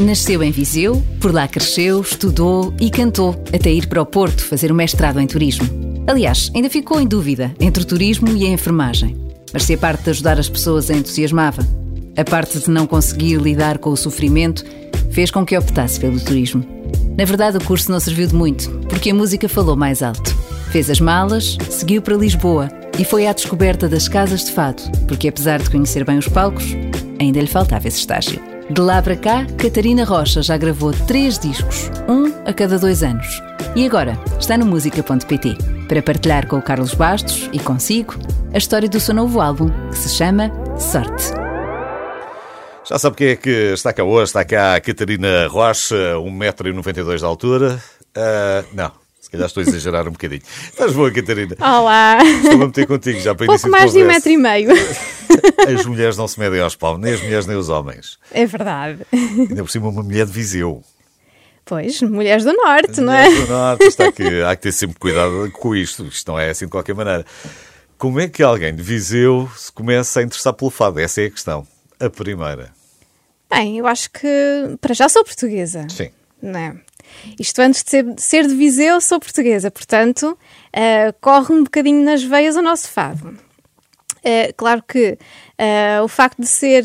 Nasceu em Viseu, por lá cresceu, estudou e cantou, até ir para o Porto fazer o mestrado em turismo. Aliás, ainda ficou em dúvida entre o turismo e a enfermagem. Mas se a parte de ajudar as pessoas a entusiasmava, a parte de não conseguir lidar com o sofrimento fez com que optasse pelo turismo. Na verdade, o curso não serviu de muito, porque a música falou mais alto. Fez as malas, seguiu para Lisboa e foi à descoberta das casas de fado, porque apesar de conhecer bem os palcos, ainda lhe faltava esse estágio. De lá para cá, Catarina Rocha já gravou três discos, um a cada dois anos. E agora está no música.pt para partilhar com o Carlos Bastos e consigo a história do seu novo álbum, que se chama Sorte. Já sabe quem é que está cá hoje? Está cá a Catarina Rocha, 1,92m de altura. Uh, não, calhar estou a exagerar um bocadinho. Estás boa, Catarina? Olá! Estou a meter contigo já para Pouco início mais de de um metro e meio. As mulheres não se medem aos pau, nem as mulheres nem os homens. É verdade. Ainda por cima uma mulher de Viseu. Pois, mulheres do Norte, não é? Mulheres do Norte, há, que, há que ter sempre cuidado com isto. Isto não é assim de qualquer maneira. Como é que alguém de Viseu se começa a interessar pelo fado? Essa é a questão. A primeira. Bem, eu acho que para já sou portuguesa. Sim. Não é? Isto antes de ser, de ser de Viseu, sou portuguesa, portanto, eh, corre um bocadinho nas veias o nosso fado. Eh, claro que eh, o facto de ser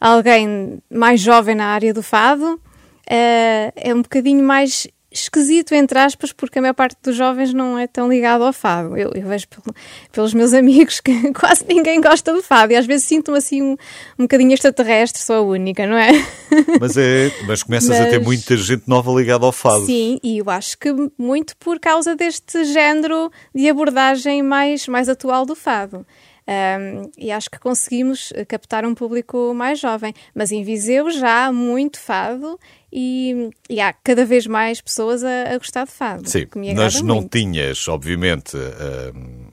alguém mais jovem na área do fado é um bocadinho mais esquisito, entre aspas, porque a maior parte dos jovens não é tão ligado ao fado. Eu, eu vejo pelo- pelos meus amigos que quase ninguém gosta do fado e às vezes sinto-me assim um, um bocadinho extraterrestre, sou a única, não é? Mas, é, mas começas a ter Mas- muita gente nova ligada ao fado. Sim, e eu acho que muito por causa deste género de abordagem mais, mais atual do fado. Um, e acho que conseguimos eh, captar um público mais jovem. Mas em Viseu já há muito fado e, e há cada vez mais pessoas a, a gostar de fado. Sim, mas não muito. tinhas, obviamente, hum,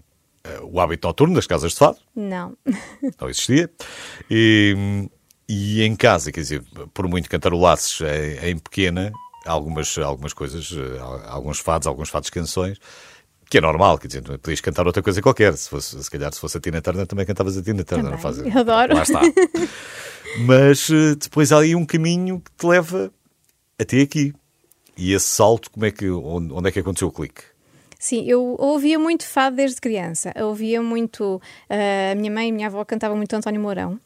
o hábito noturno das casas de fado, Não. não existia. E, e em casa, quer dizer, por muito cantarolasses em, em pequena, algumas, algumas coisas, eh, alguns fados, alguns fados canções, que é normal, quer dizer, podias cantar outra coisa qualquer. Se, fosse, se calhar, se fosse a Tina Turner, também cantavas a Tina Turner. Também, não faz- eu adoro. Lá está. Mas eh, depois há aí um caminho que te leva até aqui. E esse salto, como é que, onde, onde é que aconteceu o clique? Sim, eu ouvia muito fado desde criança. Eu ouvia muito. ah, a minha mãe e a minha avó cantavam muito António Mourão.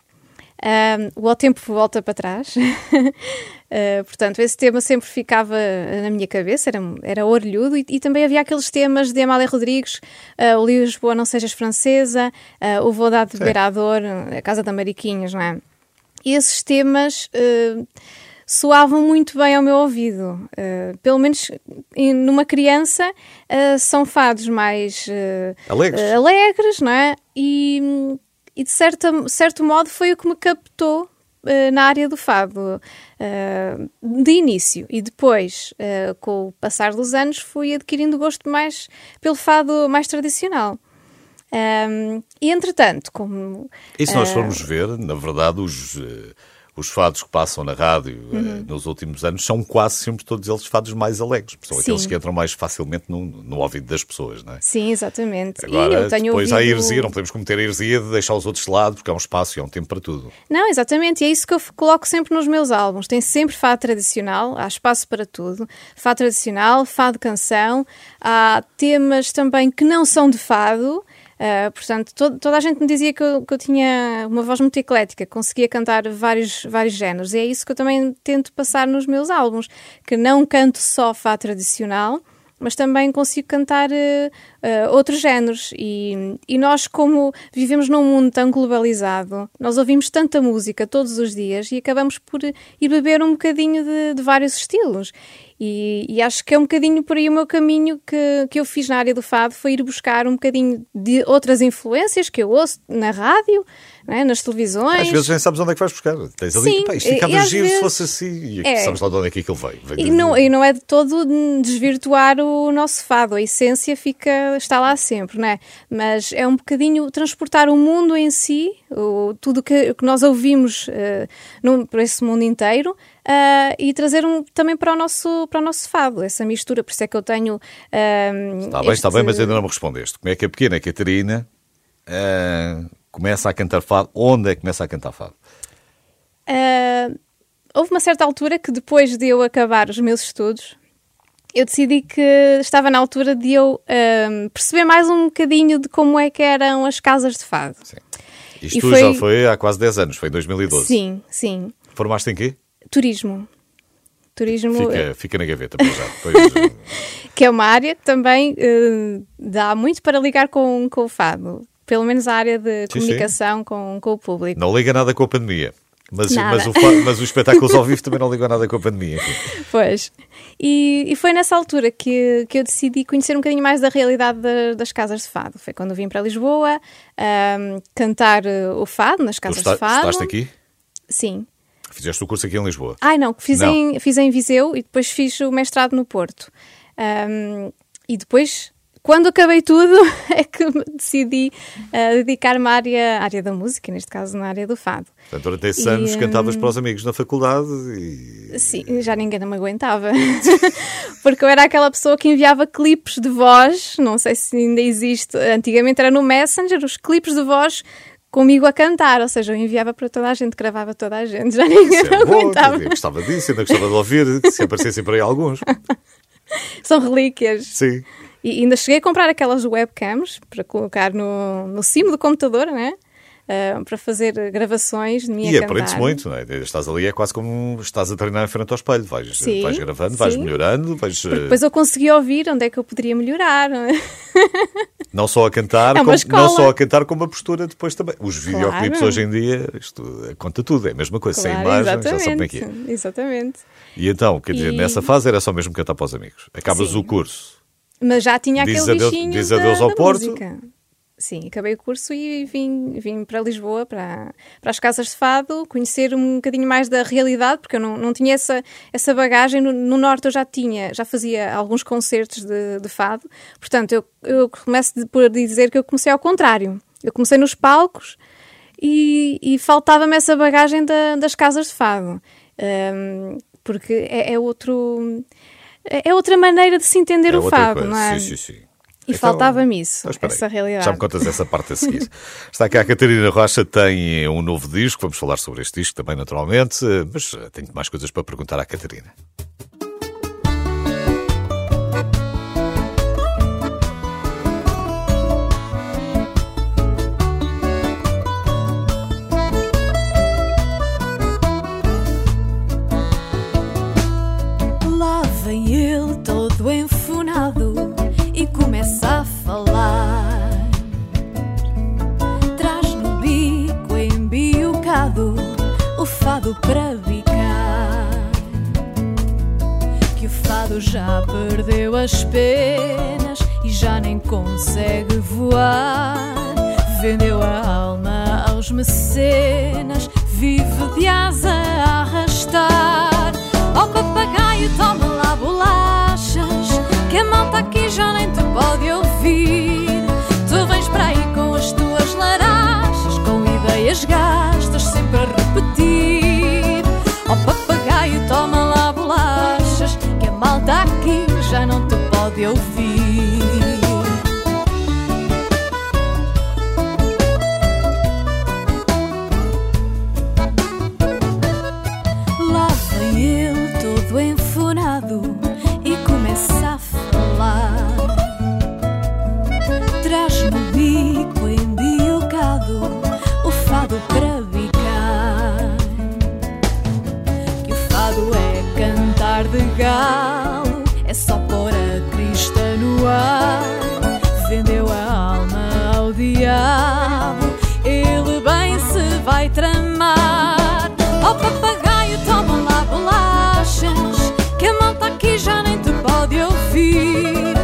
O Ao Tempo Volta para Trás. Ah, portanto, esse tema sempre ficava na minha cabeça, era, era orelhudo. E, e também havia aqueles temas de Amália Rodrigues: ah, O Lisboa Não Sejas Francesa, ah, O Vou Dar de Beber à Dor, A Casa da Mariquinhas, não é? E esses temas. soavam muito bem ao meu ouvido. Uh, pelo menos em- numa criança uh, são fados mais uh, Alegres. uh, alegres, não é? E, e de certa, certo modo foi o que me captou uh, na área do fado uh, de início. E depois uh, com o passar dos anos fui adquirindo gosto mais pelo fado mais tradicional. Um, e entretanto como E se nós formos ver, na verdade, os, eh, os fados que passam na rádio eh, Uhum. nos últimos anos são quase sempre todos eles fados mais alegres. São aqueles Sim. que entram mais facilmente no, no ouvido das pessoas, não é? sim exatamente e Agora, eu tenho depois há a ouvido... heresia, não podemos cometer a heresia de deixar os outros de lado, porque há um espaço e há um tempo para tudo. Não, exatamente, e é isso que eu coloco sempre nos meus álbuns. Tem sempre fado tradicional, há espaço para tudo. Fado tradicional, fado canção, há temas também que não são de fado. Ah, portanto, to- toda a gente me dizia que eu, que eu tinha uma voz muito eclética, conseguia cantar vários, vários géneros, e é isso que eu também tento passar nos meus álbuns, que não canto só fado tradicional, mas também consigo cantar eh, eh, outros géneros. E, e nós, como vivemos num mundo tão globalizado, nós ouvimos tanta música todos os dias e acabamos por ir beber um bocadinho de, de vários estilos. E, e acho que é um bocadinho por aí o meu caminho que, que eu fiz na área do fado, foi ir buscar um bocadinho de outras influências que eu ouço na rádio, é? nas televisões. Às vezes nem sabes onde é que vais buscar. Tens ali, Sim, pá, isto ficava giro vezes- se fosse assim. E É. sabes lá de onde é que aquilo veio. Veio E de- não, e não é de todo desvirtuar o nosso fado, a essência fica, está lá sempre, não é? Mas é um bocadinho transportar o mundo em si, o, tudo que, que nós ouvimos no, para esse mundo inteiro, ah, e trazer um, também para o, nosso, para o nosso fado, essa mistura. Por isso é que eu tenho. ah, Está bem, está este- bem, mas ainda não me respondeste. Como é que a pequena Catarina ah, começa a cantar fado? Onde é que começa a cantar fado? Ah, houve uma certa altura que depois de eu acabar os meus estudos, eu decidi que estava na altura de eu um, perceber mais um bocadinho de como é que eram as casas de fado. Sim. Isto foi... já foi há quase 10 anos, foi em 2012. Sim, sim. Formaste em quê? Turismo. Turismo. Fica, fica na gaveta, para já. Depois... que é uma área que também uh, dá muito para ligar com, com o fado. Pelo menos a área de sim, comunicação sim. Com, com o público. Não liga nada com a pandemia. Mas, mas, o, mas os espetáculos ao vivo também não ligam nada com a pandemia. Pois. E, e, foi nessa altura que, que eu decidi conhecer um bocadinho mais da realidade de, das casas de fado. Foi quando vim para Lisboa um, cantar eh, o fado nas casas está, de fado. Estás aqui? Sim. Fizeste o curso aqui em Lisboa? Ai, não, fiz, não. Em, fiz em Viseu e depois fiz o mestrado no Porto. Um, e depois quando acabei tudo, é que decidi uh, dedicar-me à área, à área da música, neste caso na área do fado. Portanto, durante esses e, anos cantavas para os amigos na faculdade e... Sim, já ninguém me aguentava. Porque eu era aquela pessoa que enviava clipes de voz, não sei se ainda existe, antigamente era no Messenger, os clipes de voz comigo a cantar, ou seja, eu enviava para toda a gente, gravava toda a gente, já ninguém Isso é aguentava. Bom, gostava disso, ainda gostava de ouvir, se aparecessem por aí alguns. São relíquias. Sim. E ainda cheguei a comprar aquelas webcams para colocar no, no cimo do computador, né? Uh, para fazer gravações de mim E aprendes muito, não é? Estás ali, é quase como estás a treinar em frente ao espelho. Vais, sim, vais gravando, vais melhorando. Vais, Porque depois eu consegui ouvir onde é que eu poderia melhorar. Não só a cantar, é como, não só a cantar, como a postura depois também. Os videoclipes claro. hoje em dia, isto conta tudo, é a mesma coisa, claro, sem imagens, já sabe como é que é. Exatamente. E então, quer dizer, e... nessa fase era só mesmo cantar para os amigos. Acabas sim. o curso mas já tinha aquele diz adeus, bichinho diz adeus da, ao da Porto. Música. Sim, acabei o curso e vim, vim para Lisboa, para, para as casas de fado, conhecer um bocadinho mais da realidade, porque eu não, não tinha essa, essa bagagem. No, no Norte eu já tinha, já fazia alguns concertos de, de fado, portanto eu, eu começo por dizer que eu comecei ao contrário. Eu comecei nos palcos e, e faltava-me essa bagagem da, das casas de fado, um, porque é, é outro é, é outra maneira de se entender é o fado, coisa. não é? Sim, sim, sim. E então, faltava-me isso, então, essa realidade. Já me contas essa parte a seguir. Está cá a Catarina Rocha, tem um novo disco, vamos falar sobre este disco também naturalmente, mas tenho mais coisas para perguntar à Catarina. De galo é só pôr a crista no ar. Vendeu a alma ao diabo, ele bem se vai tramar. Ó oh, papagaio, toma lá bolachas, que a malta aqui já nem te pode ouvir.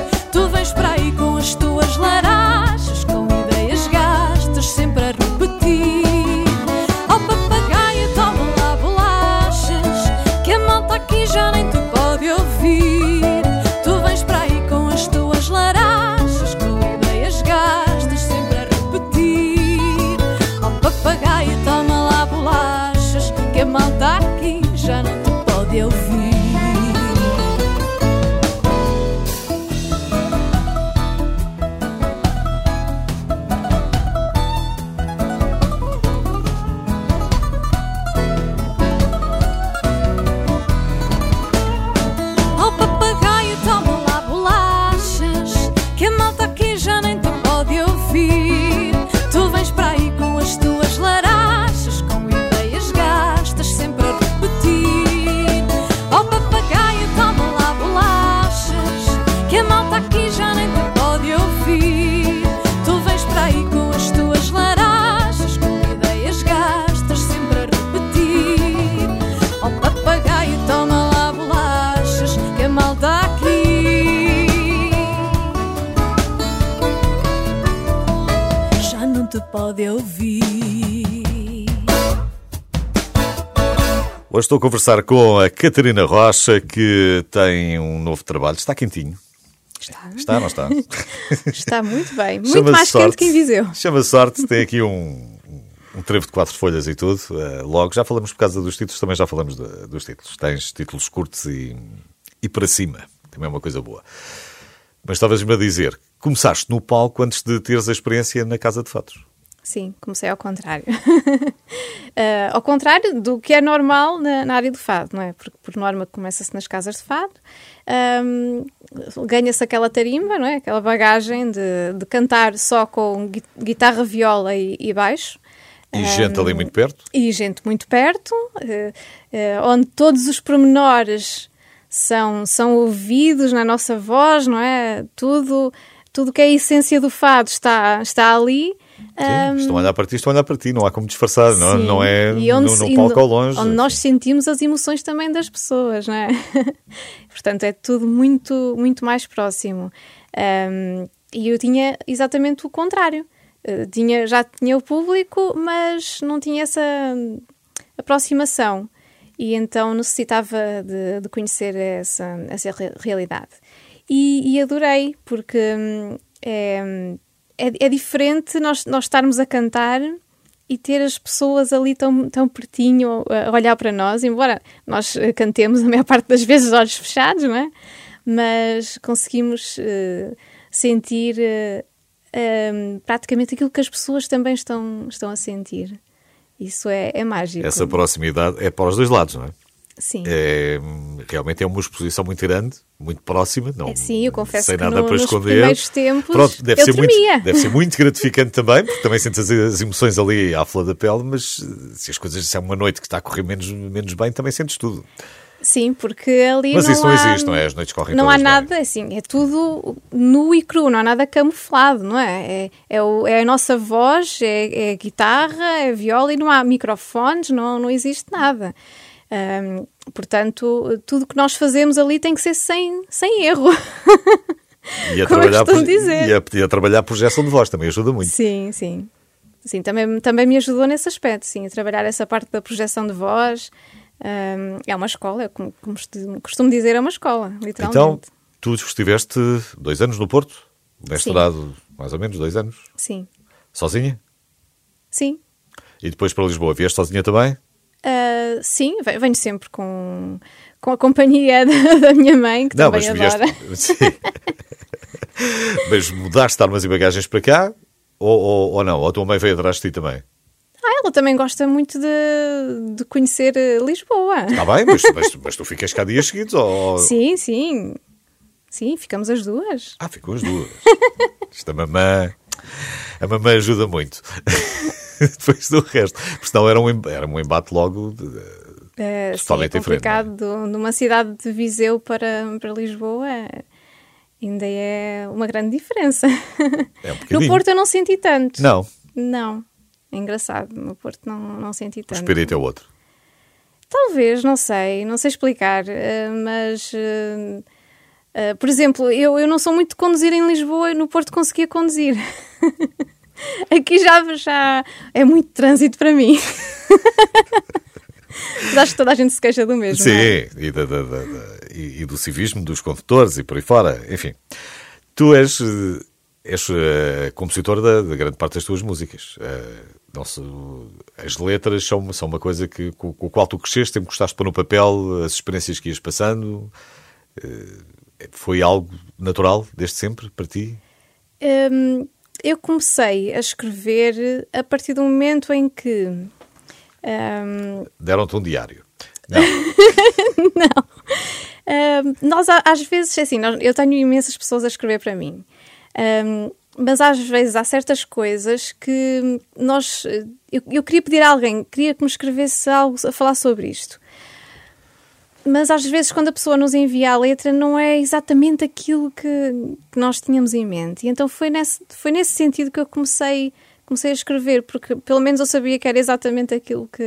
Pode ouvir. Hoje estou a conversar com a Catarina Rocha, que tem um novo trabalho. Está quentinho. Está. Está, não está? Está muito bem. Muito Chama-se mais sorte. quente que em Viseu. Chama sorte, tem aqui um, um trevo de quatro folhas e tudo. Eh, logo, já falamos por causa dos títulos, também já falamos de- dos títulos. Tens títulos curtos e, e para cima. Também é uma coisa boa. Mas estavas-me a dizer, começaste no palco antes de teres a experiência na Casa de Fatos. Sim, comecei ao contrário. Eh, ao contrário do que é normal na, na área do fado, não é? Porque, por norma, começa-se nas casas de fado, ahm, ganha-se aquela tarimba, não é? Aquela bagagem de, de cantar só com gui- guitarra, viola e, e baixo. E gente ali muito perto. e gente muito perto, eh, eh, onde todos os pormenores são, são ouvidos na nossa voz, não é? Tudo tudo que é a essência do fado está, está ali. Sim, estão a olhar para ti, estão a olhar para ti. Não há como disfarçar, não, Sim. não é E onde no, no palco ao longe. Onde nós sentimos as emoções também das pessoas, não é? Portanto, é tudo muito, muito mais próximo. Ahm, e eu tinha exatamente o contrário. Eh, tinha, já tinha o público, mas não tinha essa aproximação. E então necessitava de, de conhecer essa, essa re- realidade. E, e adorei, porque hum, é, é, é diferente nós, nós estarmos a cantar e ter as pessoas ali tão, tão pertinho a olhar para nós, embora nós eh, cantemos a maior parte das vezes olhos fechados, não é? Mas conseguimos eh, sentir eh, eh, praticamente aquilo que as pessoas também estão, estão a sentir. Isso é, é mágico. Essa proximidade é para os dois lados, não é? Sim. É, realmente é uma exposição muito grande, muito próxima. Não, É, sim, eu confesso sem que nada no- para esconder. primeiros tempos Pronto, deve ser, muito, deve ser muito gratificante também, porque também sentes as, emoções ali à flor da pele, mas eh, se as coisas, se é uma noite que está a correr menos, menos bem, também sentes tudo. Sim, porque ali Mas não isso não há, existe, não é? As noites correm Não há todas bem. nada, assim, é tudo nu e cru, não há nada camuflado, não é? É, é, o- é a nossa voz, é, é a guitarra, é a viola e não há microfones, não, não existe nada. Ahm, portanto, tudo que nós fazemos ali tem que ser sem, sem erro. E a, Como eu trabalhar por- dizer. e, a, e a trabalhar a projeção de voz também ajuda muito. Sim, sim. Sim, também, também me ajudou nesse aspecto, sim, a trabalhar essa parte da projeção de voz. É uma escola, como, como costumo- dizer, é uma escola, Então, literalmente. tu estiveste dois anos no Porto, mestrado mais ou menos, dois anos, Sim, sozinha? sim. E depois para Lisboa, vieste sozinha também? Ah, sim, ve- venho sempre com, com a companhia da, da minha mãe, que também adora. Sim. mas mudaste armas e bagagens para cá? Ou, ou, ou não? Ou a tua mãe veio atrás de ti também? Ah, ela também gosta muito de, de conhecer eh, Lisboa. Está bem, mas, mas, mas tu ficas cá dias seguidos? Ou... Sim, sim. Sim, ficamos as duas. Ah, ficam as duas. Isto a mamã. A mamã ajuda muito. Depois do resto. Porque senão era um, era um embate logo. de- É, sim, é Totalmente diferente, é? complicado. Do- numa cidade de Viseu para, para Lisboa ainda é uma grande diferença. É um no. Porto eu não senti tanto. Não, Não. É engraçado. No Porto não, não senti o tanto. espírito é outro. Talvez, não sei, não sei explicar, eh, mas eh, eh, por exemplo, eu, eu não sou muito de conduzir em Lisboa e no Porto conseguia conduzir. Aqui já, já é muito trânsito para mim. mas acho que toda a gente se queixa do mesmo. Sim, é? e, da- da- da- e- do civismo dos condutores e por aí fora. Enfim, tu és, eh, és eh, compositor da, da grande parte das tuas músicas. Eh, não se- as letras são, são uma coisa que, com, com a qual tu cresceste, sempre gostaste de pôr no papel as experiências que ias passando. Eh, foi algo natural desde sempre para ti? Hum, eu comecei a escrever a partir do momento em que. hum, Deram-te um diário. Não. Ahm, nós, a- às vezes, é assim, nós- eu tenho imensas pessoas a escrever para mim, Ahm, mas às vezes há certas coisas que nós. Eu, eu queria pedir a alguém, queria que me escrevesse algo a falar sobre isto. Mas às vezes, quando a pessoa nos envia a letra, não é exatamente aquilo que, que nós tínhamos em mente. E então foi nesse, foi nesse sentido que eu comecei, comecei a escrever, porque pelo menos eu sabia que era exatamente aquilo que,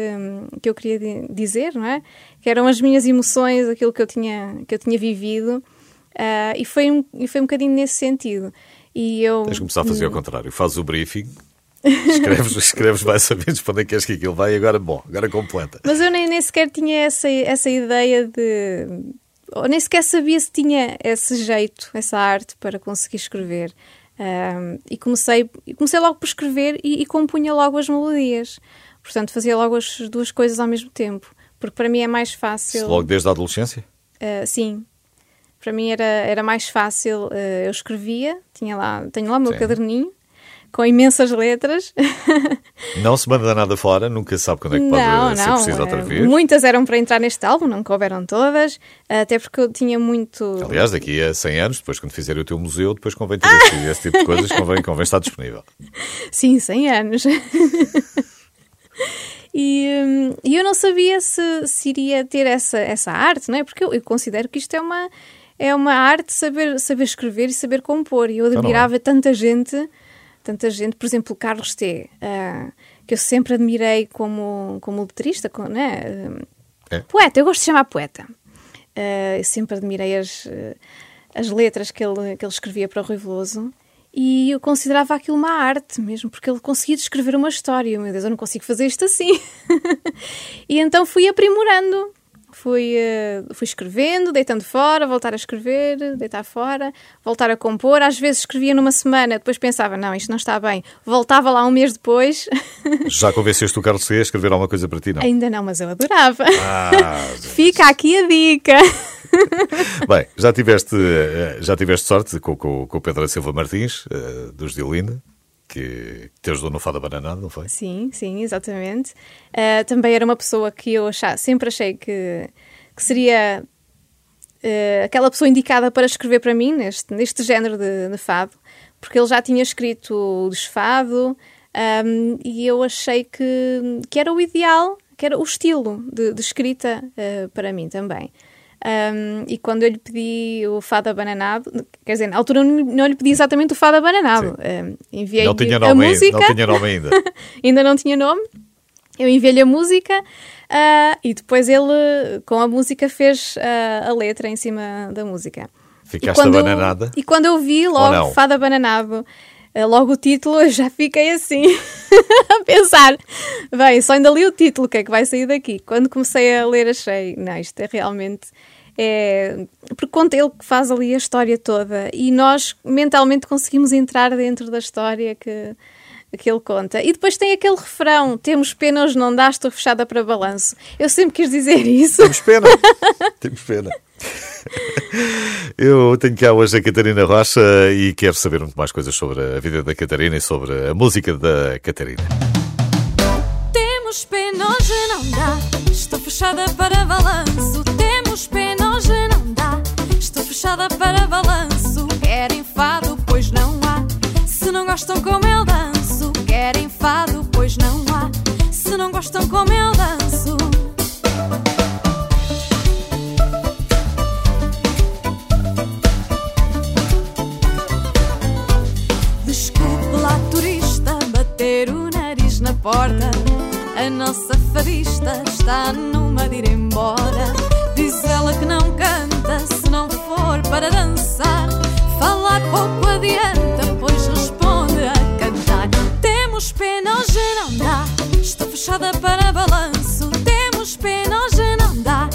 que eu queria di- dizer, não é? Que eram as minhas emoções, aquilo que eu tinha, que eu tinha vivido. Ah, e, foi um, e foi um bocadinho nesse sentido. E eu, Tens de começar a fazer ao contrário. Fazes o briefing Escreves, escreves mais menos para onde é que queres que aquilo vai e agora, bom, agora completa. Mas eu nem, nem sequer tinha essa, essa ideia de. Ou nem sequer sabia se tinha esse jeito, essa arte para conseguir escrever. Um, e comecei, comecei logo por escrever e, e compunha logo as melodias. Portanto, fazia logo as duas coisas ao mesmo tempo. Porque para mim é mais fácil. Isso logo desde a adolescência? Uh, sim. Para mim era, era mais fácil. Uh, eu escrevia, tinha lá, tenho lá o meu sim. caderninho com imensas letras. Não se manda nada fora, nunca sabe quando é que pode não, ser não. preciso outra eh, vez. Muitas eram para entrar neste álbum, não couberam todas, até porque eu tinha muito. Aliás, daqui a 100 anos, depois quando fizer o teu museu, depois convém ter esse, esse tipo de coisas, convém, convém estar disponível. Sim, 100 anos. E, hum, eu não sabia se, se, iria ter essa, essa arte, não é? Porque eu, eu, considero que isto é uma, é uma arte saber, saber escrever e saber compor. E eu então é. admirava tanta gente tanta gente, por exemplo, o Carlos T, uh, que eu sempre admirei como, como letrista, com, né? É. poeta, eu gosto de chamar poeta. Uh, eu sempre admirei as, as letras que ele, que ele escrevia para o Rui Veloso e eu considerava aquilo uma arte mesmo, porque ele conseguia descrever uma história. Meu Deus, eu não consigo fazer isto assim. e então fui aprimorando fui, uh, fui escrevendo, deitando fora, voltar a escrever, deitar fora, voltar a compor. Às vezes escrevia numa semana, depois pensava, não, isto não está bem. Voltava lá um mês depois. Já convenceste o Carlos C a escrever alguma coisa para ti, não? Ainda não, mas eu adorava. Ah, Fica aqui a dica. Bem, já tiveste, eh, já tiveste sorte com, com, com o Pedro Silva Martins, uh, dos Diolinda que te ajudou no Fada Bananado, não foi? Sim, sim, exatamente. Uh, também era uma pessoa que eu achava, sempre achei que, que seria uh, aquela pessoa indicada para escrever para mim neste, neste género de, de fado, porque ele já tinha escrito o desfado um, e eu achei que, que era o ideal, que era o estilo de, de escrita uh, para mim também. Um, e quando eu lhe pedi o fado abananado, quer dizer, na altura não lhe pedi exatamente o fado abananado, um, enviei-lhe a música. Não tinha nome ainda. ainda não tinha nome. Eu enviei-lhe a música uh, e depois ele, com a música, fez uh, a letra em cima da música. Ficaste e abananada? E quando eu vi logo Fado Abananado, uh, logo o título, eu já fiquei assim, a pensar: bem, só ainda li o título, o que é que vai sair daqui? Quando comecei a ler, achei: não, isto é realmente é, porque conta ele que faz ali a história toda e nós mentalmente conseguimos entrar dentro da história que, que ele conta. E depois tem aquele refrão: Temos pena, hoje não dá, estou fechada para balanço. Eu sempre quis dizer isso. Temos pena, temos pena. Eu tenho cá hoje a Catarina Rocha e quero saber muito mais coisas sobre a vida da Catarina e sobre a música da Catarina. Temos pena, hoje não dá, estou fechada para balanço. Fechada para balanço. Querem fado, pois não há. Se não gostam como eu danço, querem fado, pois não há. Se não gostam como eu danço. Desculpe lá, turista, bater o nariz na porta. A nossa fadista está numa de ir embora. Diz ela que não canta se não for para dançar. Falar pouco adianta, pois responde a cantar. Temos pena, hoje não dá. Estou fechada para balanço. Temos pena, hoje não dá.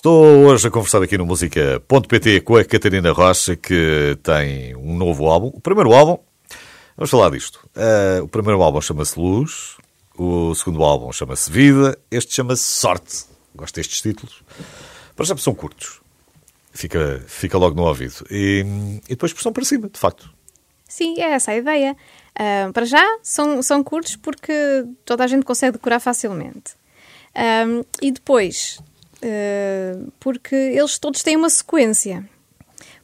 Estou hoje a conversar aqui no Música.pt com a Catarina Rocha, que tem um novo álbum. O primeiro álbum, vamos falar disto. Uh, o primeiro álbum chama-se Luz, o segundo álbum chama-se Vida, este chama-se Sorte. Gosto destes títulos. Para já são curtos. Fica, fica logo no ouvido. E, e depois pressão para cima, de facto. Sim, é essa a ideia. Ah, para já são, são curtos porque toda a gente consegue decorar facilmente. Ah, e depois, porque eles todos têm uma sequência.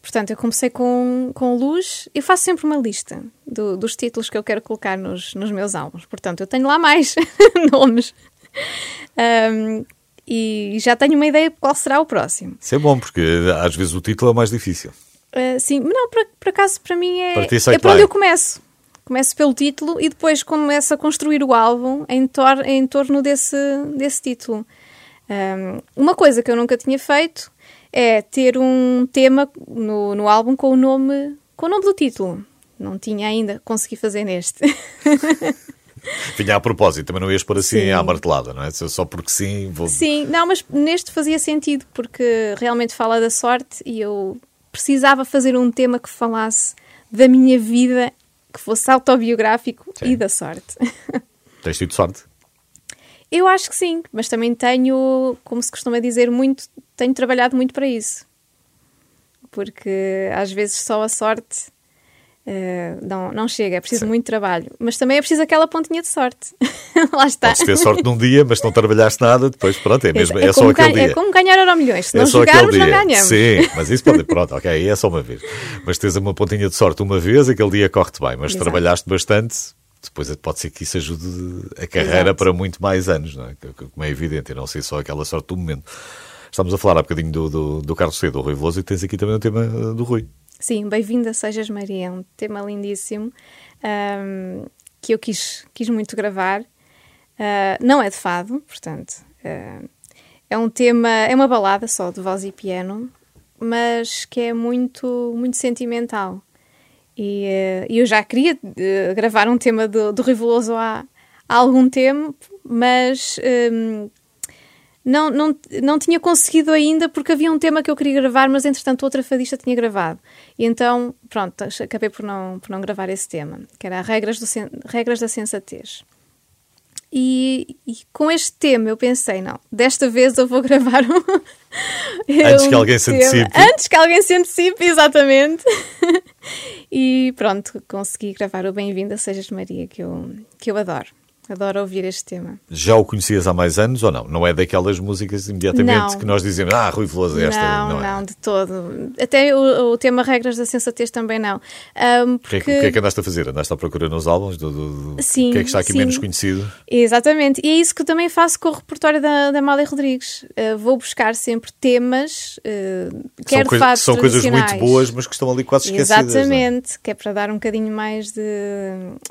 Portanto, eu comecei com, com luz. Eu faço sempre uma lista do- dos títulos que eu quero colocar nos, nos meus álbuns. Portanto, eu tenho lá mais nomes. Ah, e já tenho uma ideia de qual será o próximo. Isso é bom, porque às vezes o título é o mais difícil. Uh, sim, não, por, por acaso para mim é, Para ti é que por onde eu começo. Começo pelo título e depois começo a construir o álbum em, tor em torno desse, desse título. Um, uma coisa que eu nunca tinha feito é ter um tema no, no álbum com o nome com o nome do título. Não tinha ainda, consegui fazer neste. Vinha a propósito, também não ias pôr assim Sim. à martelada, não é? Só porque sim, vou. Sim, não, mas neste fazia sentido porque realmente fala da sorte e eu precisava fazer um tema que falasse da minha vida, que fosse autobiográfico Sim. e da sorte. Tens tido sorte. Eu acho que sim, mas também tenho, como se costuma dizer, muito, tenho trabalhado muito para isso. Porque às vezes só a sorte eh, não, não chega, é preciso Sim. muito trabalho. Mas também é preciso aquela pontinha de sorte. Lá está. Podes ter sorte num dia, mas não trabalhaste nada, depois pronto, é, mesmo, é, só como aquele ganha- dia. é como ganhar euro milhões. Se É não só jogarmos, aquele não ganhamos. Sim, mas isso pode. Pronto, ok, é só uma vez. Mas tens uma pontinha de sorte uma vez, aquele dia corre-te bem. Mas Exato. trabalhaste bastante, depois pode ser que isso ajude a carreira Exato. para muito mais anos, não é? Como é evidente, e não sei só aquela sorte do momento. Estamos a falar há bocadinho do, do, do Carlos C, do Rui Veloso, e tens aqui também o tema uh, do Rui. Sim, Bem-vinda Sejas Maria, é um tema lindíssimo ahm, que eu quis, quis muito gravar. Ah, não é de fado, portanto, ah, é um tema, é uma balada só de voz e piano, mas que é muito, muito sentimental. E eh, eu já queria eh, gravar um tema do, do Rui Veloso há, há algum tempo, mas hum, não, não, não tinha conseguido ainda porque havia um tema que eu queria gravar, mas entretanto outra fadista tinha gravado. E então, pronto, acabei por não, por não gravar esse tema, que era Regras, do, Regras da Sensatez. E, e com este tema eu pensei, não, desta vez eu vou gravar um. Antes que um alguém se tema- antecipe. Antes que alguém se antecipe, exatamente. e pronto, consegui gravar o Bem-vinda Sejas Maria, que eu, que eu adoro. Adoro ouvir este tema. Já o conhecias há mais anos ou não? Não é daquelas músicas imediatamente Não. que nós dizemos, ah, Rui Veloso, esta não, não, não, é. de todo. Até o, o tema Regras da Sensatez também não. Ahm, O que, é, que- porque... o que é que andaste a fazer? Andaste à procura nos álbuns? Do, do- do- Sim, o que é que está aqui sim. menos conhecido? Exatamente, e é isso que eu também faço com o repertório da, da Amália Rodrigues. Uh, vou buscar sempre temas, uh, quer são de fados são coisas muito boas, mas que estão ali quase esquecidas. não é? Exatamente, que é para dar um bocadinho mais de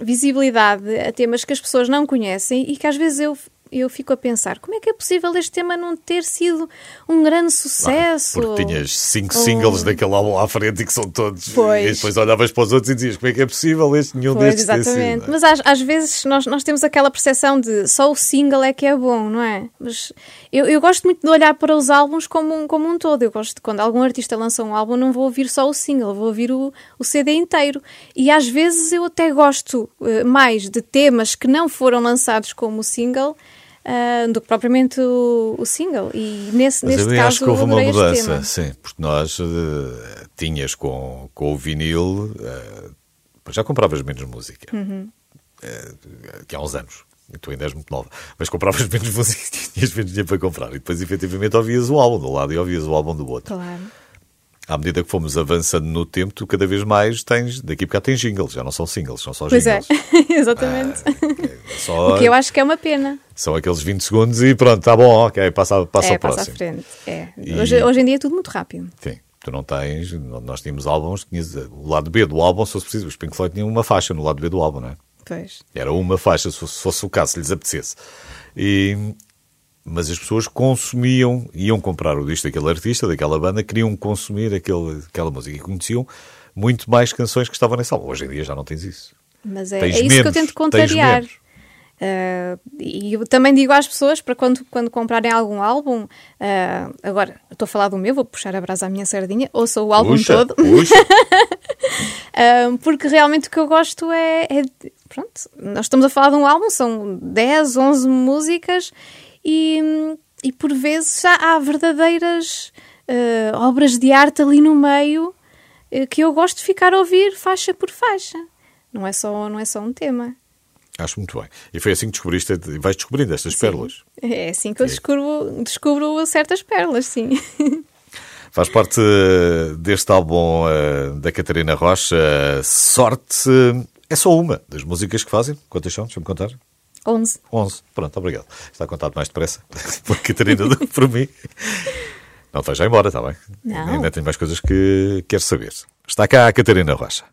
visibilidade a temas que as pessoas não conhecem e que às vezes eu, eu fico a pensar como é que é possível este tema não ter sido um grande sucesso? Porque tinhas cinco Ou- singles daquele álbum à frente e que são todos. Pois. E depois olhavas para os outros e dizias como é que é possível este nenhum Pois, destes sido, exatamente. não é? Mas às, às vezes nós, nós temos aquela percepção de só o single é que é bom, não é? Mas eu, eu gosto muito de olhar para os álbuns como um, como um todo. Eu gosto de quando algum artista lança um álbum, não vou ouvir só o single, vou ouvir o, o CD inteiro. E às vezes eu até gosto eh, mais de temas que não foram lançados como single. Ah, do que propriamente o, o single e nesse, Mas neste caso acho que houve uma mudança, sim, porque nós eh, tinhas com, com o vinil, eh, já compravas menos música. Uhum. eh, que há uns anos. E tu ainda és muito nova. Mas compravas menos música e tinhas menos dinheiro para comprar. E depois, efetivamente, ouvias o álbum de um lado e ouvias o álbum do outro. Claro. À medida que fomos avançando no tempo, tu cada vez mais tens. Daqui para cá tens jingles, já não são singles, são só Pois é, jingles. exatamente. É só, O que eu acho que é uma pena. São aqueles 20 segundos e pronto, está bom, ok, passa, passa é, ao passa à próximo. frente. É. E- Hoje, hoje em dia é tudo muito rápido. Sim, tu não tens. Nós tínhamos álbuns, tinhas o lado B do álbum, se fosse preciso. Os Pink Floyd tinham uma faixa no lado B do álbum, não é? Pois. Era uma faixa, se fosse, se fosse o caso, se lhes apetecesse. E, mas as pessoas consumiam, iam comprar o disco daquele artista, daquela banda, queriam consumir aquele, aquela música e conheciam muito mais canções que estavam nesse álbum. Hoje em dia já não tens isso. Mas é, é isso menos, que eu tento contrariar. Ah, e eu também digo às pessoas para quando, quando comprarem algum álbum, ah, agora estou a falar do meu, vou puxar a brasa à minha sardinha, ouça o álbum Puxa, todo, puxa. ah, porque realmente o que eu gosto é, é Pronto, nós estamos a falar de um álbum, são 10, 11 músicas e, e por vezes há, há verdadeiras ah, obras de arte ali no meio eh, que eu gosto de ficar a ouvir faixa por faixa. Não é só, não é só um tema. Acho muito bem. E foi assim que descobriste, e vais descobrindo estas pérolas. É assim que eu descubro, descubro certas pérolas, sim. Faz parte deste álbum eh, da Catarina Rocha. Sorte é só uma das músicas que fazem. Quantas são? Deixa-me contar. 11. 11. Pronto, obrigado. Está contado mais depressa por Catarina do que por mim. Não te vais já embora, está bem? Não. Ainda tenho mais coisas que quero saber. Está cá a Catarina Rocha.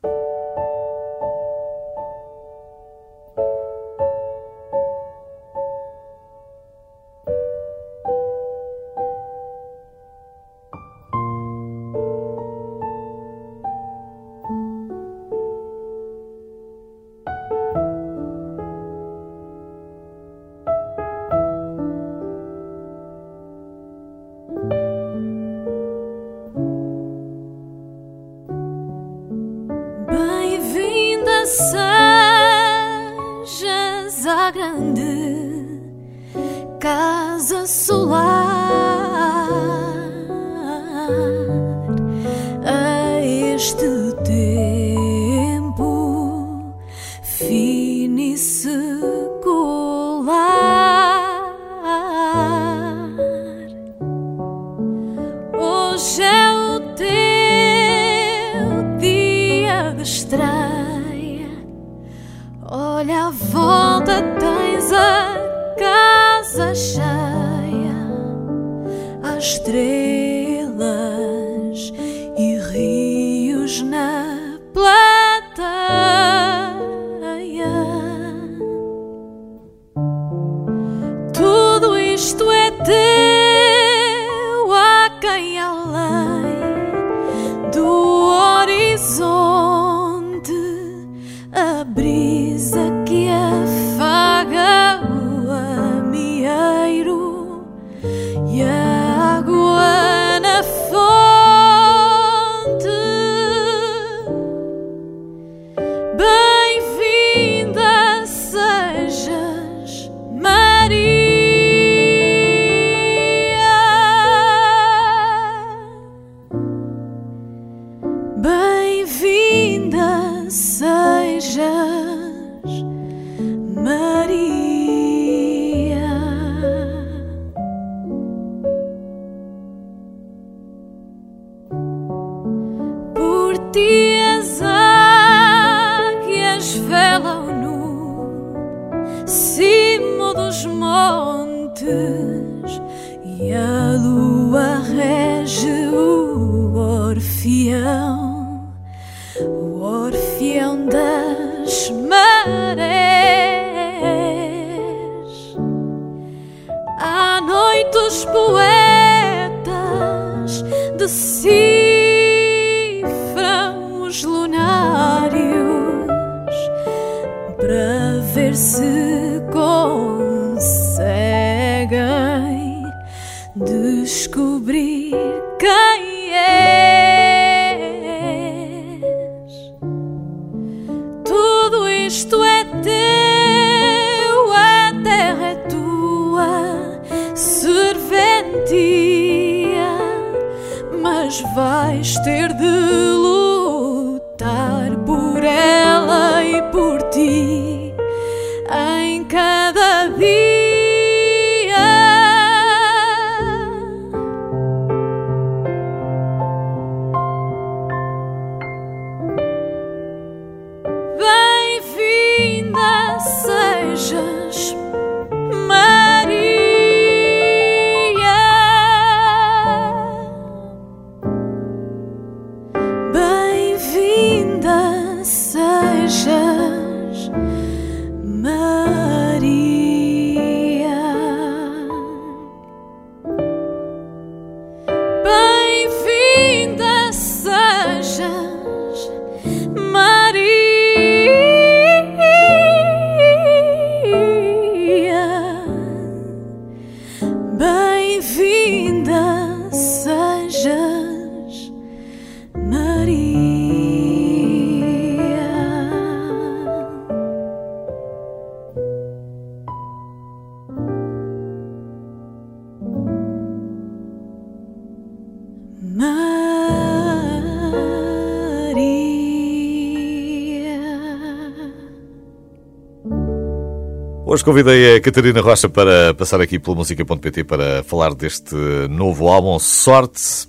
healer. Hoje convidei a Catarina Rocha para passar aqui pela música.pt para falar deste novo álbum, Sorte.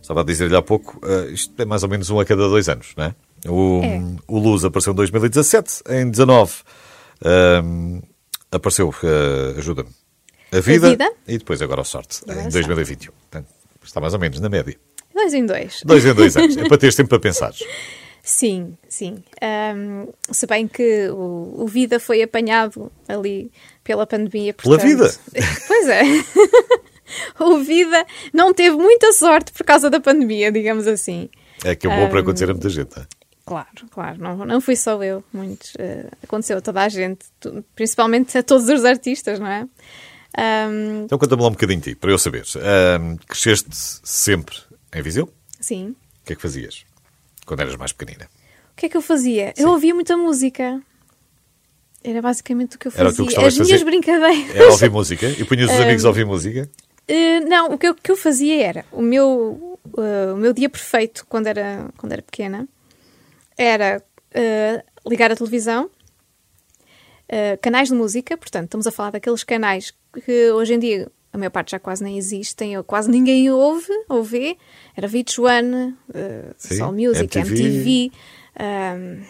Estava a dizer-lhe há pouco, uh, isto é mais ou menos um a cada dois anos, não é? O, é. o Luz apareceu em 2017, em 19 uh, apareceu, uh, ajuda-me, a vida, a vida, e depois agora a Sorte, em 2021. Portanto, está mais ou menos na média. Dois em dois. Dois em dois anos. É para teres tempo para pensar. Sim, sim. Um, se bem que o, o, Vida foi apanhado ali pela pandemia. Portanto... Pela vida? Pois é. o Vida não teve muita sorte por causa da pandemia, digamos assim. É que é bom um, para acontecer a muita gente. É? Claro, claro. Não, não fui só eu. Muitos, uh, aconteceu a toda a gente, principalmente a todos os artistas, não é? Um... Então conta-me lá um bocadinho de ti, para eu saber. Um, cresceste sempre em Viseu? Sim. O que é que fazias? Quando eras mais pequenina? O que é que eu fazia? Sim. Eu ouvia muita música. Era basicamente o que eu fazia. Era o que As minhas fazer? brincadeiras. Era ouvir música? E punhas os amigos a ouvir música? Uh, não, o que eu, que eu, fazia era o meu, uh, o meu dia perfeito quando era, quando era pequena era uh, ligar a televisão, canais de música, portanto, estamos a falar daqueles canais que hoje em dia a maior parte já quase nem existem, ou quase ninguém ouve ou vê. Era VH1, uh, Soul Music, MTV, MTV um,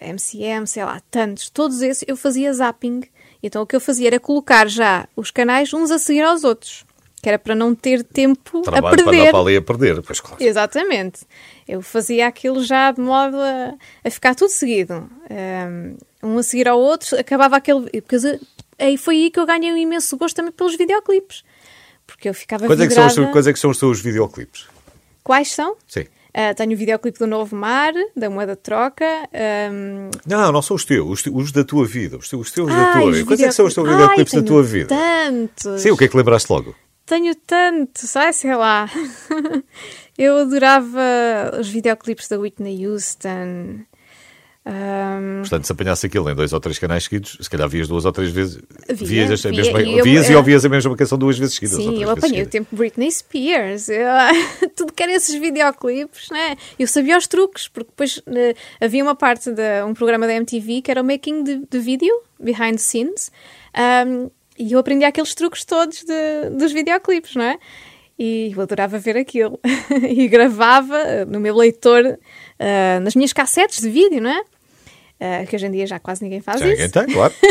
MCM, sei lá, tantos. Todos esses eu fazia zapping. Então o que eu fazia era colocar já os canais uns a seguir aos outros. Que era para não ter tempo Trabalho a perder. para dar para ali a perder, pois claro. Exatamente. Eu fazia aquilo já de modo a, a ficar tudo seguido. Um, um a seguir ao outro, acabava aquele. Porque aí foi aí que eu ganhei um imenso gosto também pelos videoclipes. Porque eu ficava quais vidrada... É que são os, quais é que são os teus videoclipes? Quais são? Sim. Uh, tenho o videoclipe do Novo Mar, da Moeda de Troca. Um... Não, não são os teus, os, da tua vida. Os teus, os teus da tua vida. Quais é que são os teus videoclipes da tua vida? Tantos! Sim, o que é que lembraste logo? Tenho tantos, ai, sei lá. eu adorava os videoclipes da Whitney Houston. Um... Portanto, se apanhasse aquilo em dois ou três canais seguidos, se calhar vias duas ou três vezes. Via, vias, a mesma, e vias e ouvias a mesma canção duas vezes seguidas. Sim, eu apanhei o tempo Britney Spears. Eu, tudo que era esses videoclipes, né? Eu sabia os truques, porque depois uh, havia uma parte de um programa da MTV que era o making de, de vídeo, behind the scenes, um, e eu aprendi aqueles truques todos de, dos videoclipes, não é? E eu adorava ver aquilo. e gravava no meu leitor, uh, nas minhas cassetes de vídeo, não é? Uh, que hoje em dia já quase ninguém faz já isso. Ninguém tem, claro.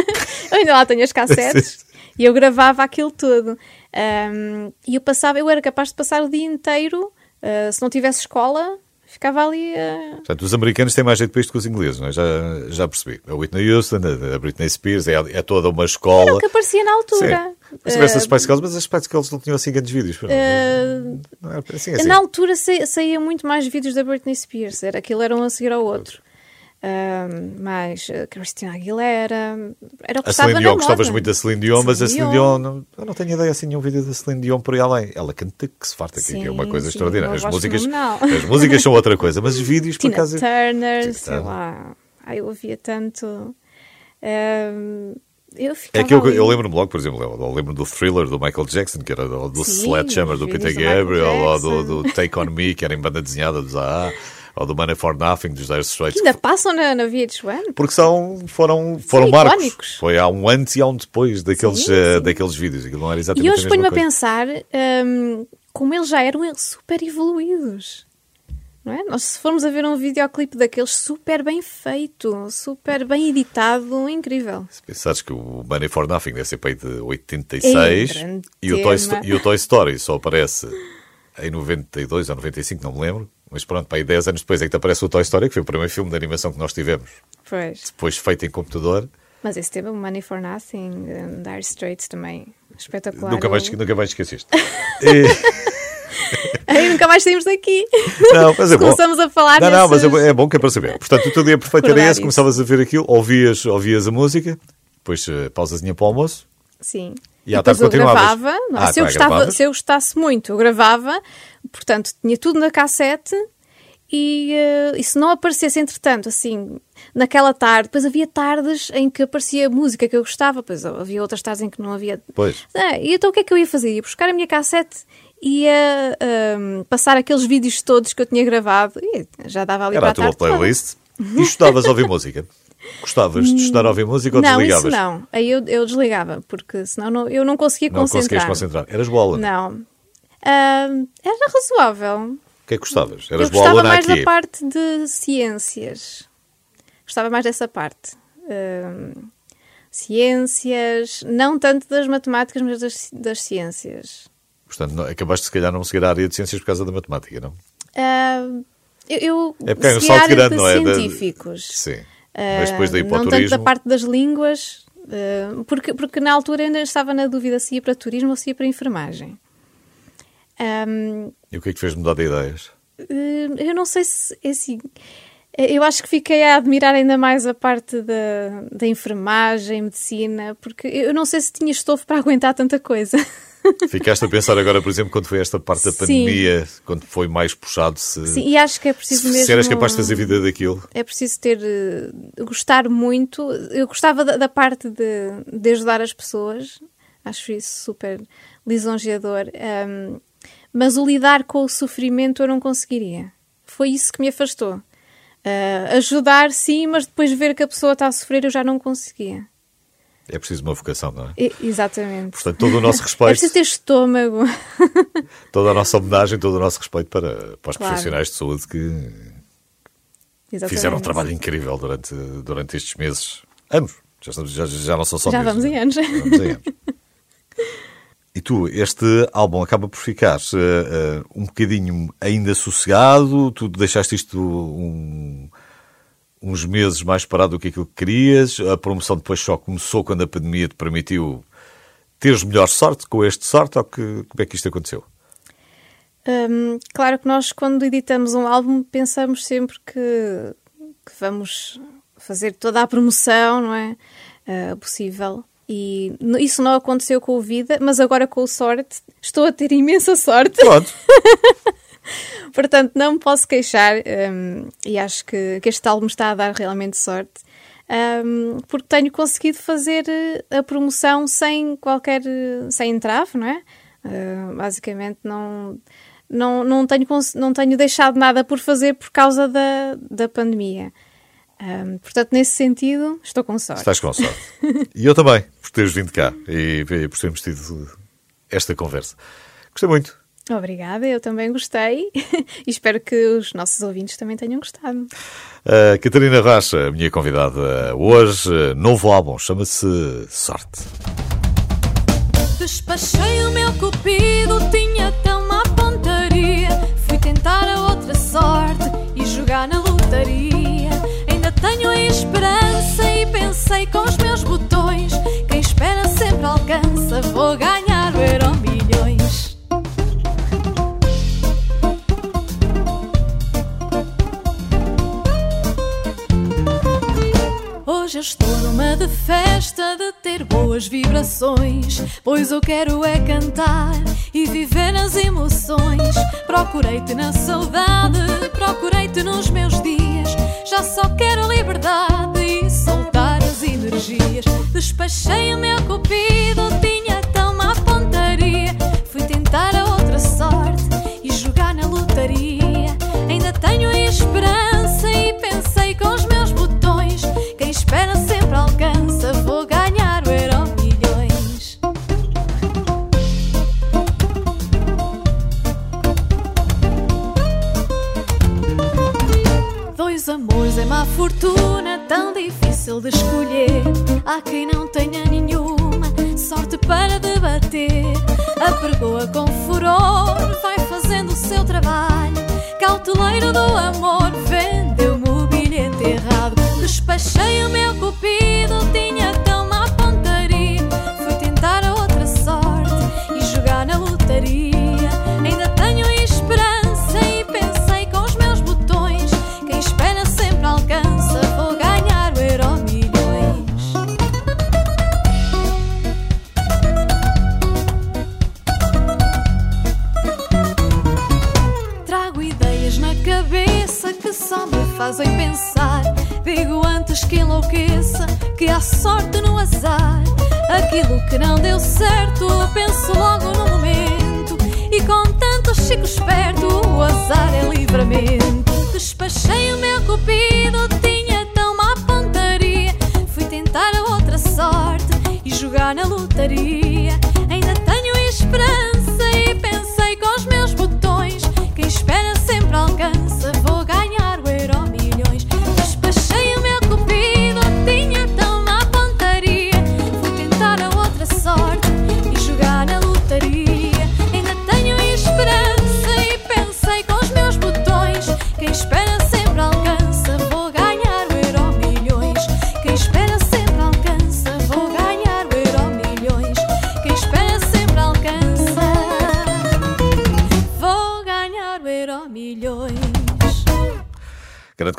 eu ainda lá tenho as cassetes e eu gravava aquilo tudo. Um, e eu passava, eu era capaz de passar o dia inteiro, uh, se não tivesse escola, ficava ali. Uh... Portanto, os americanos têm mais jeito para isto que os ingleses, não é? Já, já percebi. A Whitney Houston, a Britney Spears, é, é toda uma escola. Era o que aparecia na altura. Sim. Se tivesse uh, as Spice Girls, mas as Spice Girls não tinham assim grandes vídeos. Uh, não, assim, assim. Na altura saía muito mais vídeos da Britney Spears. Era, aquilo era um a seguir ao outro. Uh, mais uh, Cristina Aguilera. Era o que a Celine Dion, gostavas muito da Celine Dion, mas a Celine Dion, não, eu não tenho ideia assim nenhum vídeo da Celine Dion por aí além. Ela canta que se farta aqui, que é uma coisa sim, extraordinária. As músicas, as músicas são outra coisa, mas os vídeos Tina por acaso. Turner, sei lá. Ai, eu ouvia tanto. Uh, eu é que eu, eu lembro-me logo, por exemplo, eu lembro do thriller do Michael Jackson, que era do, do Sledgehammer do Peter Gabriel, ou do, do, Take On Me, que era em banda desenhada do Zaha ou do Money for Nothing dos Dire Straits. Que ainda passam na, na VH1? Porque são, foram, foram marcos. Icónicos. Foi há um antes e há um depois daqueles, sim, uh, sim. daqueles vídeos. Aquilo não era exatamente e hoje ponho-me a pensar um, como eles já eram super evoluídos. Não é? Nós, se formos a ver um videoclipe daqueles super bem feito, super bem editado, incrível. Se pensares que o Money for Nothing deve ser feito de 86 e, o Toy, e o Toy Story só aparece em 92 ou 95, não me lembro. Mas pronto, para aí 10 anos depois é que te aparece o Toy Story, que foi o primeiro filme de animação que nós tivemos. Pois. Depois feito em computador. Mas esse teve o Money for Nothing, um, Dire Straits também. Espetacular. Nunca mais, nunca mais esqueceste. e... Aí nunca mais saímos daqui. Não, mas é bom. Começamos a falar Não, não, mas é, é, bom que é para saber. Portanto, o teu dia perfeito era esse, começavas a ver aquilo, ouvias, ouvias a música, depois uh, pausazinha para o almoço. Sim. E, e depois eu gravava. Não, ah, se, eu tá, gostava, se eu gostasse muito, eu gravava. Portanto, tinha tudo na cassete e, uh, e, se não aparecesse, entretanto, assim, naquela tarde, depois havia tardes em que aparecia música que eu gostava, depois havia outras tardes em que não havia. Pois. É, e então o que é que eu ia fazer? Ia buscar a minha cassete ia um, passar aqueles vídeos todos que eu tinha gravado e já dava ali Era para a tua tarde toda. playlist. E estudavas a ouvir música? Gostavas de estudar a ouvir música ou Não, desligavas? isso não. Aí eu, eu desligava, porque senão não- eu não conseguia Não conseguias concentrar. concentrar. Eras boa. Não. Ah, era razoável. O que é que gostavas? Eras eu boa gostava mais aqui. da parte de ciências. Gostava mais dessa parte. Ah, ciências, não tanto das matemáticas, mas das, das ciências. Portanto, não- acabaste se calhar não seguir a área de ciências por causa da matemática, não? Ah, eu eu É porque é um salto grande, de não é? Científicos. Sim. Mas depois daí para o não turismo... tanto da parte das línguas, ah, porque, porque na altura ainda estava na dúvida se ia para turismo ou se ia para enfermagem. Ahm, E o que é que fez mudar de ideias? eh, eu não sei se é assim. eh, Eu acho que fiquei a admirar ainda mais a parte da, da enfermagem, medicina, porque eu não sei se tinha estofo para aguentar tanta coisa. Ficaste a pensar agora, por exemplo, quando foi esta parte da Sim. pandemia, quando foi mais puxado, se, Sim, e acho que é preciso se, mesmo. se eras capaz de fazer vida daquilo. É preciso ter. eh, gostar muito. Eu gostava da, da parte de, de ajudar as pessoas, acho isso super lisonjeador. ahm, mas o lidar com o sofrimento eu não conseguiria. Foi isso que me afastou. Ah, ajudar, sim, mas depois ver que a pessoa está a sofrer eu já não conseguia. É preciso uma vocação, não é? Exatamente. Portanto, todo o nosso É respeito, preciso ter estômago. toda a nossa homenagem, todo o nosso respeito para, para os Claro. profissionais de saúde que Exatamente. fizeram um trabalho incrível durante, durante estes meses. Anos. Já, estamos- já, já não são só Já meses. vamos em é? anos. Já vamos em anos. E tu, este álbum acaba por ficar eh, eh, um bocadinho ainda sossegado, tu deixaste isto um- uns meses mais parado do que aquilo que querias, a promoção depois só começou quando a pandemia te permitiu teres melhor sorte com este sorte, ou que, como é que isto aconteceu? Hum, claro que nós, quando editamos um álbum, pensamos sempre que, que vamos fazer toda a promoção, não é? Ah, possível. E isso não aconteceu com o Vida, mas agora com o Sorte, estou a ter imensa sorte. Pronto. Portanto, não me posso queixar hum, e acho que, que este álbum está a dar realmente sorte. hum, porque tenho conseguido fazer eh, a promoção sem qualquer sem entrave, não é? Ah, basicamente não, não, não, tenho, não tenho deixado nada por fazer por causa da, da pandemia. Hum, portanto, nesse sentido, estou com sorte. Estás com sorte. E eu também, por teres vindo cá e, e por termos tido esta conversa. Gostei muito. Obrigada, eu também gostei e espero que os nossos ouvintes também tenham gostado. A Catarina Rocha, a minha convidada hoje, novo álbum, chama-se Sorte. Despachei o meu cupido, tinha tão má pontaria. Fui tentar a outra sorte e jogar na lotaria. Ainda tenho a esperança e pensei com os meus botões. Quem espera sempre alcança, vou ganhar Hoje eu estou numa de festa de ter boas vibrações. Pois eu quero é cantar e viver as emoções. Procurei-te na saudade, procurei-te nos meus dias. Já só quero liberdade e soltar as energias. Despachei o meu cupido, tinha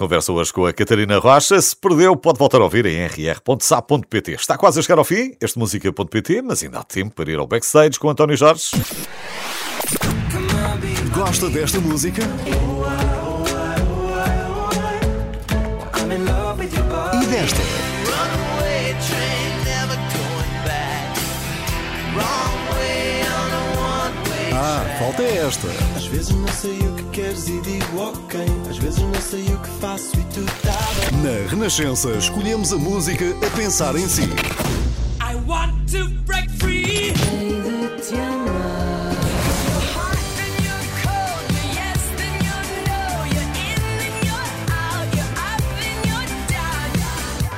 conversa hoje com a Catarina Rocha. Se perdeu, pode voltar a ouvir em rr.sap.pt. Está quase a chegar ao fim, este música.pt, mas ainda há tempo para ir ao backstage com António Jorge. Gosta desta música? E desta? Ah, falta esta. Às vezes não sei o e digo ok. Às vezes não sei o que faço e tu tá bem. Na Renascença, escolhemos a música a pensar em si. I want to break free.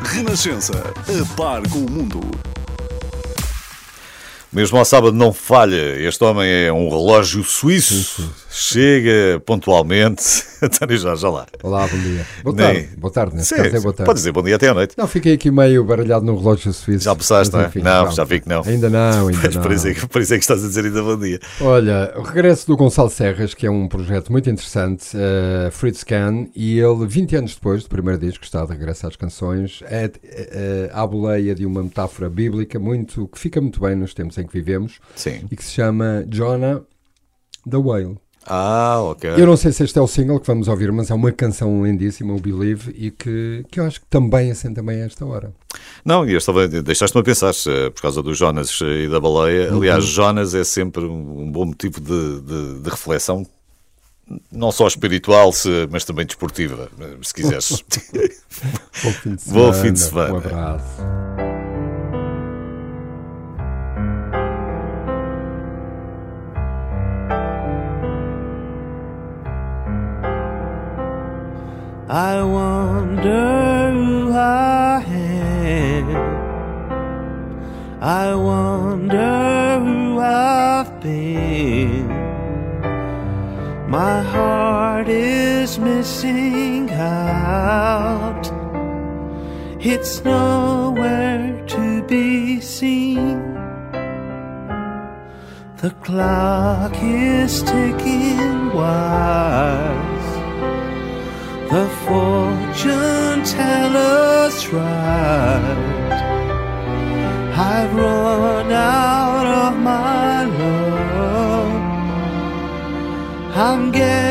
Renascença, a par com o mundo. Mesmo ao sábado não falha. Este homem é um relógio suíço. Chega pontualmente. António Jorge, olá. Olá, bom dia. Boa Nem- tarde. Boa tarde, nesse Sim, caso é boa tarde. Pode dizer bom dia até à noite. Não, fiquei aqui meio baralhado no relógio suíço. Já Mas, não é? Não, já vi que não. Ainda não, ainda Mas não. por, isso é que, por isso é que estás a dizer ainda bom dia. Olha, o regresso do Gonçalo Serras, que é um projeto muito interessante, uh, Fritz Can, e ele, 20 anos depois do primeiro disco, está de regresso às canções, é, é, à boleia de uma metáfora bíblica muito, que fica muito bem nos tempos em que vivemos, Sim. e que se chama Jonah the Whale. Ah, ok. Eu não sei se este é o single que vamos ouvir, mas é uma canção lindíssima, o Believe, e que, que eu acho que também assenta bem a esta hora. Não, e eu estava, deixaste-me a pensar, eh, por causa do Jonas e da baleia. Aliás, Jonas é sempre um bom motivo de, de- de reflexão, não só espiritual, mas também desportiva, eh, se quiseres. Bom fim de semana. Bom fim de semana. Um abraço. I wonder who I am. I wonder who I've been. My heart is missing out. It's nowhere to be seen. The clock is ticking. yeah.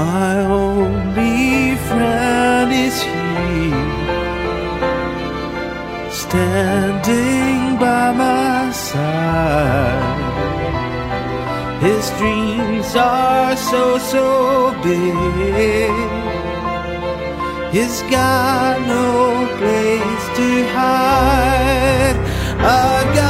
My only friend is here, standing by my side. His dreams are so, so big. He's got no place to hide. I got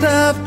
The.